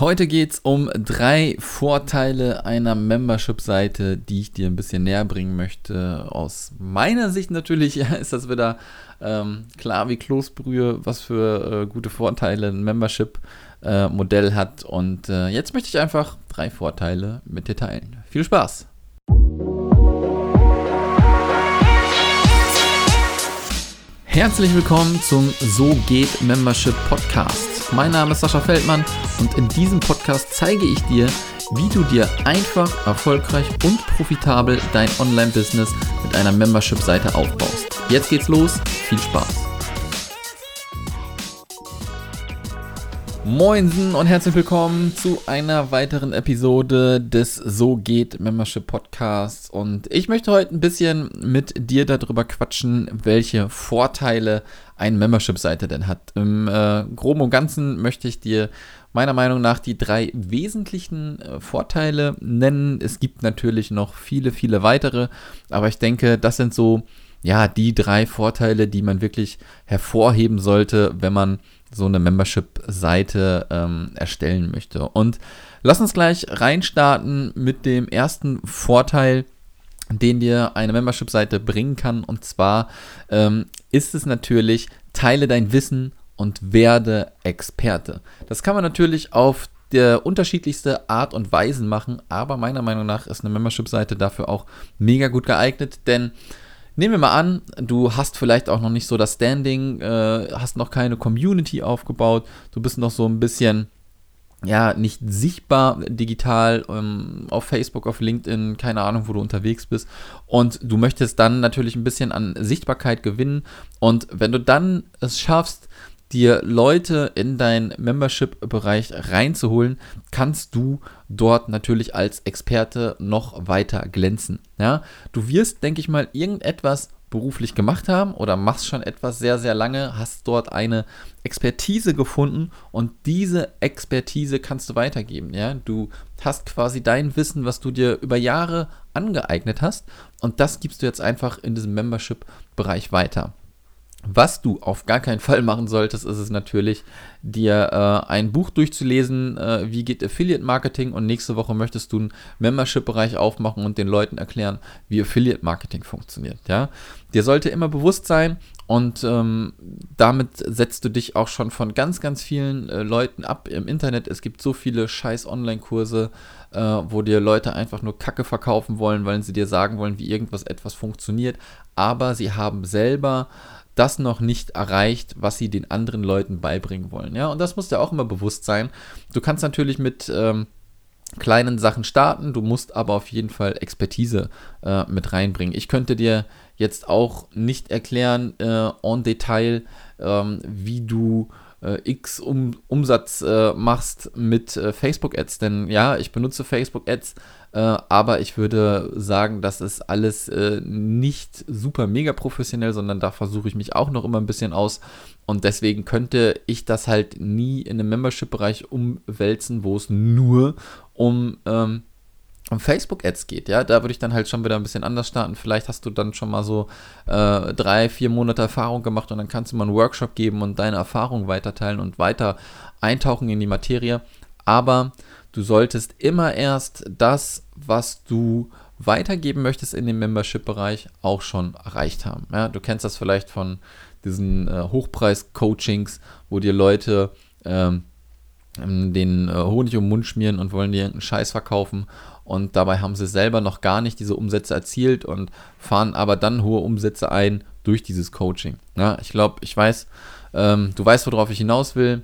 Heute geht es um drei Vorteile einer Membership-Seite, die ich dir ein bisschen näher bringen möchte. Aus meiner Sicht natürlich ist das wieder ähm, klar wie Kloßbrühe, was für äh, gute Vorteile ein Membership-Modell äh, hat. Und äh, jetzt möchte ich einfach drei Vorteile mit dir teilen. Viel Spaß! Herzlich willkommen zum So geht Membership Podcast. Mein Name ist Sascha Feldmann und in diesem Podcast zeige ich dir, wie du dir einfach, erfolgreich und profitabel dein Online-Business mit einer Membership-Seite aufbaust. Jetzt geht's los, viel Spaß! Moinsen und herzlich willkommen zu einer weiteren Episode des So geht Membership Podcasts. Und ich möchte heute ein bisschen mit dir darüber quatschen, welche Vorteile eine Membership-Seite denn hat. Im äh, Groben und Ganzen möchte ich dir meiner Meinung nach die drei wesentlichen äh, Vorteile nennen. Es gibt natürlich noch viele, viele weitere, aber ich denke, das sind so ja die drei Vorteile, die man wirklich hervorheben sollte, wenn man so eine Membership-Seite ähm, erstellen möchte. Und lass uns gleich reinstarten mit dem ersten Vorteil, den dir eine Membership-Seite bringen kann. Und zwar ähm, ist es natürlich, teile dein Wissen und werde Experte. Das kann man natürlich auf der unterschiedlichste Art und Weisen machen, aber meiner Meinung nach ist eine Membership-Seite dafür auch mega gut geeignet, denn Nehmen wir mal an, du hast vielleicht auch noch nicht so das Standing, äh, hast noch keine Community aufgebaut, du bist noch so ein bisschen, ja, nicht sichtbar digital ähm, auf Facebook, auf LinkedIn, keine Ahnung, wo du unterwegs bist. Und du möchtest dann natürlich ein bisschen an Sichtbarkeit gewinnen. Und wenn du dann es schaffst, dir Leute in deinen Membership-Bereich reinzuholen, kannst du dort natürlich als Experte noch weiter glänzen. Ja? Du wirst, denke ich mal, irgendetwas beruflich gemacht haben oder machst schon etwas sehr, sehr lange, hast dort eine Expertise gefunden und diese Expertise kannst du weitergeben. Ja? Du hast quasi dein Wissen, was du dir über Jahre angeeignet hast und das gibst du jetzt einfach in diesem Membership-Bereich weiter. Was du auf gar keinen Fall machen solltest, ist es natürlich, dir äh, ein Buch durchzulesen, äh, wie geht Affiliate Marketing und nächste Woche möchtest du einen Membership-Bereich aufmachen und den Leuten erklären, wie Affiliate Marketing funktioniert. Ja? Dir sollte immer bewusst sein und ähm, damit setzt du dich auch schon von ganz, ganz vielen äh, Leuten ab im Internet. Es gibt so viele scheiß Online-Kurse, äh, wo dir Leute einfach nur Kacke verkaufen wollen, weil sie dir sagen wollen, wie irgendwas etwas funktioniert, aber sie haben selber das noch nicht erreicht, was sie den anderen Leuten beibringen wollen. Ja, und das muss dir auch immer bewusst sein. Du kannst natürlich mit ähm, kleinen Sachen starten, du musst aber auf jeden Fall Expertise äh, mit reinbringen. Ich könnte dir jetzt auch nicht erklären äh, en Detail, ähm, wie du äh, X um, Umsatz äh, machst mit äh, Facebook-Ads. Denn ja, ich benutze Facebook-Ads, äh, aber ich würde sagen, das ist alles äh, nicht super mega professionell, sondern da versuche ich mich auch noch immer ein bisschen aus. Und deswegen könnte ich das halt nie in einem Membership-Bereich umwälzen, wo es nur um ähm, um Facebook-Ads geht, ja, da würde ich dann halt schon wieder ein bisschen anders starten. Vielleicht hast du dann schon mal so äh, drei, vier Monate Erfahrung gemacht und dann kannst du mal einen Workshop geben und deine Erfahrung weiterteilen und weiter eintauchen in die Materie. Aber du solltest immer erst das, was du weitergeben möchtest in dem Membership-Bereich, auch schon erreicht haben. Ja, du kennst das vielleicht von diesen äh, Hochpreis-Coachings, wo dir Leute ähm, den äh, Honig um den Mund schmieren und wollen dir irgendeinen Scheiß verkaufen und dabei haben sie selber noch gar nicht diese Umsätze erzielt und fahren aber dann hohe Umsätze ein durch dieses Coaching. Ja, ich glaube, ich weiß, ähm, du weißt, worauf ich hinaus will.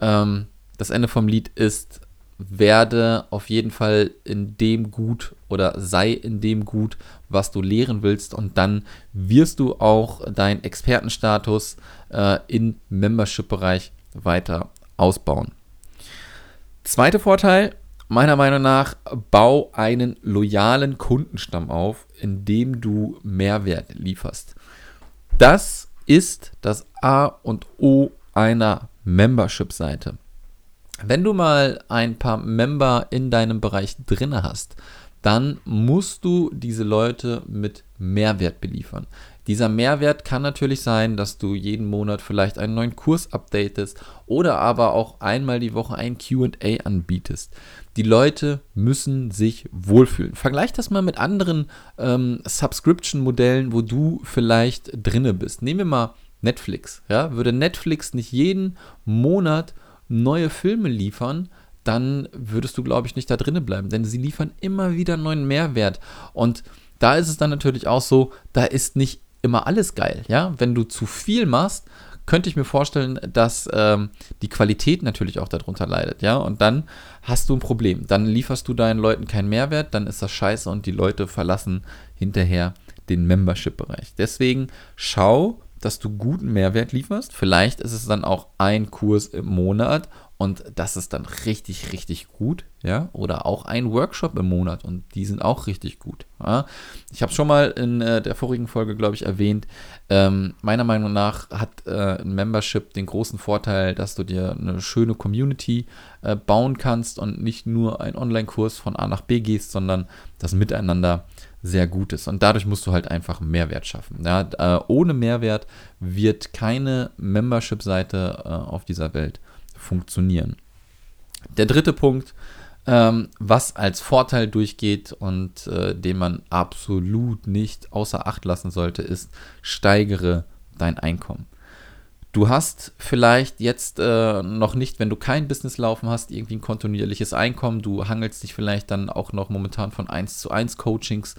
Ähm, das Ende vom Lied ist, werde auf jeden Fall in dem gut oder sei in dem gut, was du lehren willst und dann wirst du auch deinen Expertenstatus äh, im Membership-Bereich weiter ausbauen. Zweiter Vorteil, meiner Meinung nach, bau einen loyalen Kundenstamm auf, indem du Mehrwert lieferst. Das ist das A und O einer Membership-Seite. Wenn du mal ein paar Member in deinem Bereich drin hast, dann musst du diese Leute mit Mehrwert beliefern. Dieser Mehrwert kann natürlich sein, dass du jeden Monat vielleicht einen neuen Kurs updatest oder aber auch einmal die Woche ein QA anbietest. Die Leute müssen sich wohlfühlen. Vergleich das mal mit anderen ähm, Subscription-Modellen, wo du vielleicht drinne bist. Nehmen wir mal Netflix. Ja? Würde Netflix nicht jeden Monat neue Filme liefern, dann würdest du, glaube ich, nicht da drinnen bleiben, denn sie liefern immer wieder neuen Mehrwert. Und da ist es dann natürlich auch so, da ist nicht immer alles geil. Ja? Wenn du zu viel machst, könnte ich mir vorstellen, dass ähm, die Qualität natürlich auch darunter leidet, ja. Und dann hast du ein Problem. Dann lieferst du deinen Leuten keinen Mehrwert, dann ist das scheiße und die Leute verlassen hinterher den Membership-Bereich. Deswegen schau, dass du guten Mehrwert lieferst. Vielleicht ist es dann auch ein Kurs im Monat und das ist dann richtig, richtig gut, ja. Oder auch ein Workshop im Monat und die sind auch richtig gut. Ja? Ich habe schon mal in äh, der vorigen Folge, glaube ich, erwähnt, ähm, meiner Meinung nach hat äh, ein Membership den großen Vorteil, dass du dir eine schöne Community äh, bauen kannst und nicht nur einen Online-Kurs von A nach B gehst, sondern das Miteinander sehr gut ist. Und dadurch musst du halt einfach Mehrwert schaffen. Ja, äh, ohne Mehrwert wird keine Membership-Seite äh, auf dieser Welt funktionieren. Der dritte Punkt, ähm, was als Vorteil durchgeht und äh, den man absolut nicht außer Acht lassen sollte, ist, steigere dein Einkommen. Du hast vielleicht jetzt äh, noch nicht, wenn du kein Business laufen hast, irgendwie ein kontinuierliches Einkommen. Du hangelst dich vielleicht dann auch noch momentan von 1 zu 1 Coachings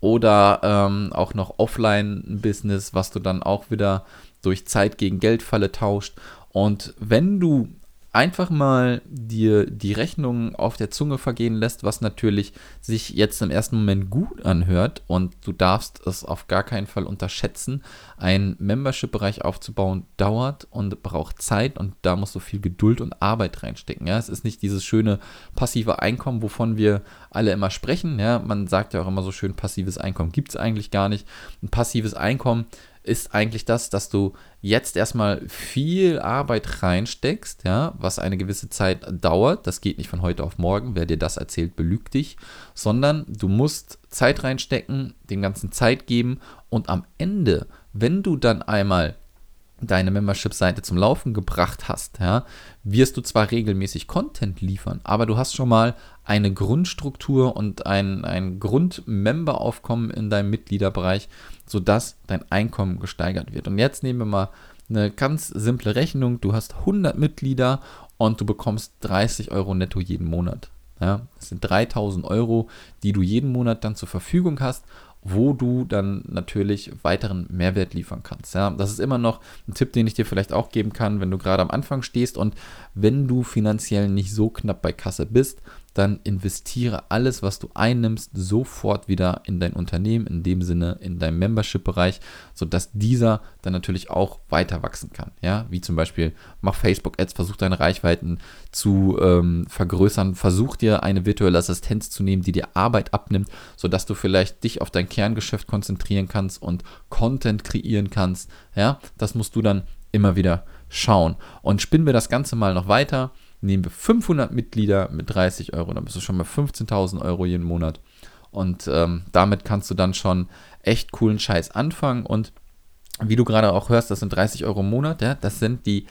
oder ähm, auch noch Offline-Business, was du dann auch wieder durch Zeit gegen Geldfalle tauscht. Und wenn du einfach mal dir die Rechnung auf der Zunge vergehen lässt, was natürlich sich jetzt im ersten Moment gut anhört und du darfst es auf gar keinen Fall unterschätzen. Ein Membership-Bereich aufzubauen dauert und braucht Zeit und da musst du viel Geduld und Arbeit reinstecken. Ja, es ist nicht dieses schöne passive Einkommen, wovon wir alle immer sprechen. Ja, man sagt ja auch immer so schön, passives Einkommen gibt es eigentlich gar nicht. Ein passives Einkommen ist eigentlich das, dass du jetzt erstmal viel Arbeit reinsteckst, ja, was eine gewisse Zeit dauert. Das geht nicht von heute auf morgen. Wer dir das erzählt, belügt dich, sondern du musst Zeit reinstecken, dem ganzen Zeit geben und am Ende, wenn du dann einmal deine Membership-Seite zum Laufen gebracht hast, ja, wirst du zwar regelmäßig Content liefern, aber du hast schon mal eine Grundstruktur und ein, ein Grund-Member-Aufkommen in deinem Mitgliederbereich, sodass dein Einkommen gesteigert wird. Und jetzt nehmen wir mal eine ganz simple Rechnung. Du hast 100 Mitglieder und du bekommst 30 Euro netto jeden Monat. Ja, das sind 3000 Euro, die du jeden Monat dann zur Verfügung hast wo du dann natürlich weiteren Mehrwert liefern kannst. Ja, das ist immer noch ein Tipp, den ich dir vielleicht auch geben kann, wenn du gerade am Anfang stehst und wenn du finanziell nicht so knapp bei Kasse bist, dann investiere alles, was du einnimmst, sofort wieder in dein Unternehmen, in dem Sinne in deinem Membership-Bereich, sodass dieser dann natürlich auch weiter wachsen kann. Ja, wie zum Beispiel, mach Facebook-Ads, versuch deine Reichweiten zu ähm, vergrößern, versuch dir eine virtuelle Assistenz zu nehmen, die dir Arbeit abnimmt, sodass du vielleicht dich auf dein Kerngeschäft konzentrieren kannst und Content kreieren kannst. Ja, das musst du dann immer wieder schauen. Und spinnen wir das Ganze mal noch weiter nehmen wir 500 Mitglieder mit 30 Euro, dann bist du schon bei 15.000 Euro jeden Monat. Und ähm, damit kannst du dann schon echt coolen Scheiß anfangen. Und wie du gerade auch hörst, das sind 30 Euro im Monat. Ja? Das sind die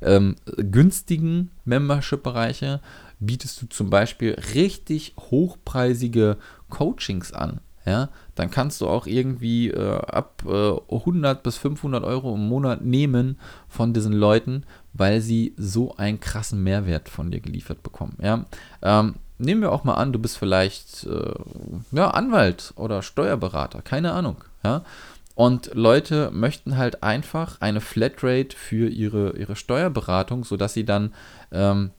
ähm, günstigen Membership-Bereiche. Bietest du zum Beispiel richtig hochpreisige Coachings an ja, dann kannst du auch irgendwie äh, ab äh, 100 bis 500 Euro im Monat nehmen von diesen Leuten, weil sie so einen krassen Mehrwert von dir geliefert bekommen. Ja, ähm, nehmen wir auch mal an, du bist vielleicht äh, ja, Anwalt oder Steuerberater, keine Ahnung. Ja, und Leute möchten halt einfach eine Flatrate für ihre, ihre Steuerberatung, sodass sie dann ähm,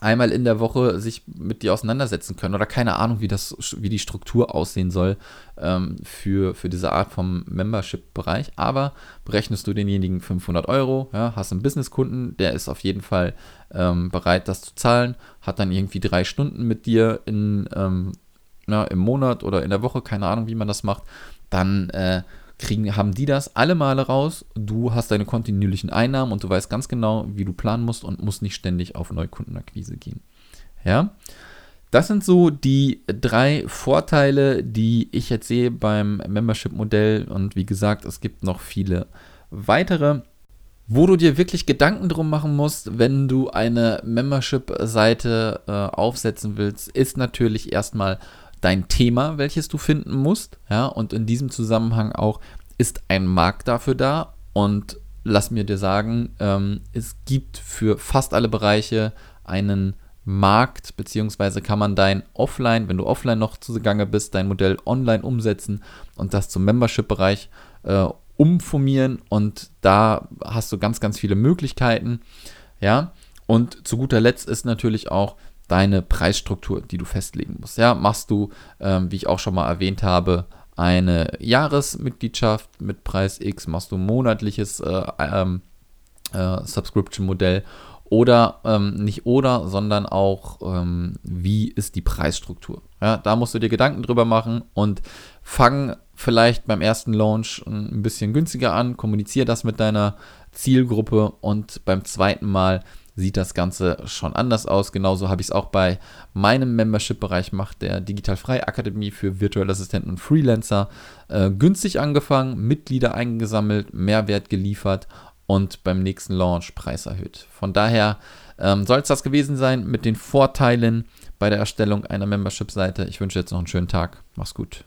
einmal in der Woche sich mit dir auseinandersetzen können oder keine Ahnung, wie, das, wie die Struktur aussehen soll ähm, für, für diese Art vom Membership-Bereich. Aber berechnest du denjenigen 500 Euro, ja, hast einen Businesskunden, der ist auf jeden Fall ähm, bereit, das zu zahlen, hat dann irgendwie drei Stunden mit dir in, ähm, na, im Monat oder in der Woche, keine Ahnung, wie man das macht, dann äh, kriegen, haben die das alle Male raus. Du hast deine kontinuierlichen Einnahmen und du weißt ganz genau, wie du planen musst und musst nicht ständig auf Neukundenakquise gehen. Ja. Das sind so die drei Vorteile, die ich jetzt sehe beim Membership-Modell. Und wie gesagt, es gibt noch viele weitere. Wo du dir wirklich Gedanken drum machen musst, wenn du eine Membership-Seite äh, aufsetzen willst, ist natürlich erstmal dein Thema, welches du finden musst. Ja, und in diesem Zusammenhang auch, ist ein Markt dafür da? Und lass mir dir sagen, ähm, es gibt für fast alle Bereiche einen Markt, beziehungsweise kann man dein Offline, wenn du offline noch zugange bist, dein Modell online umsetzen und das zum Membership-Bereich äh, umformieren und da hast du ganz, ganz viele Möglichkeiten. Ja, und zu guter Letzt ist natürlich auch deine Preisstruktur, die du festlegen musst. Ja, machst du, ähm, wie ich auch schon mal erwähnt habe, eine Jahresmitgliedschaft mit Preis X, machst du monatliches äh, ähm, äh, Subscription-Modell oder ähm, nicht oder, sondern auch, ähm, wie ist die Preisstruktur. Ja, da musst du dir Gedanken drüber machen und fang vielleicht beim ersten Launch ein bisschen günstiger an, kommuniziere das mit deiner Zielgruppe und beim zweiten Mal sieht das Ganze schon anders aus. Genauso habe ich es auch bei meinem Membership-Bereich gemacht, der Digital Frei Akademie für virtuelle Assistenten und Freelancer. Äh, günstig angefangen, Mitglieder eingesammelt, Mehrwert geliefert und beim nächsten Launch Preis erhöht. Von daher ähm, soll es das gewesen sein mit den Vorteilen bei der Erstellung einer Membership-Seite. Ich wünsche jetzt noch einen schönen Tag. Mach's gut.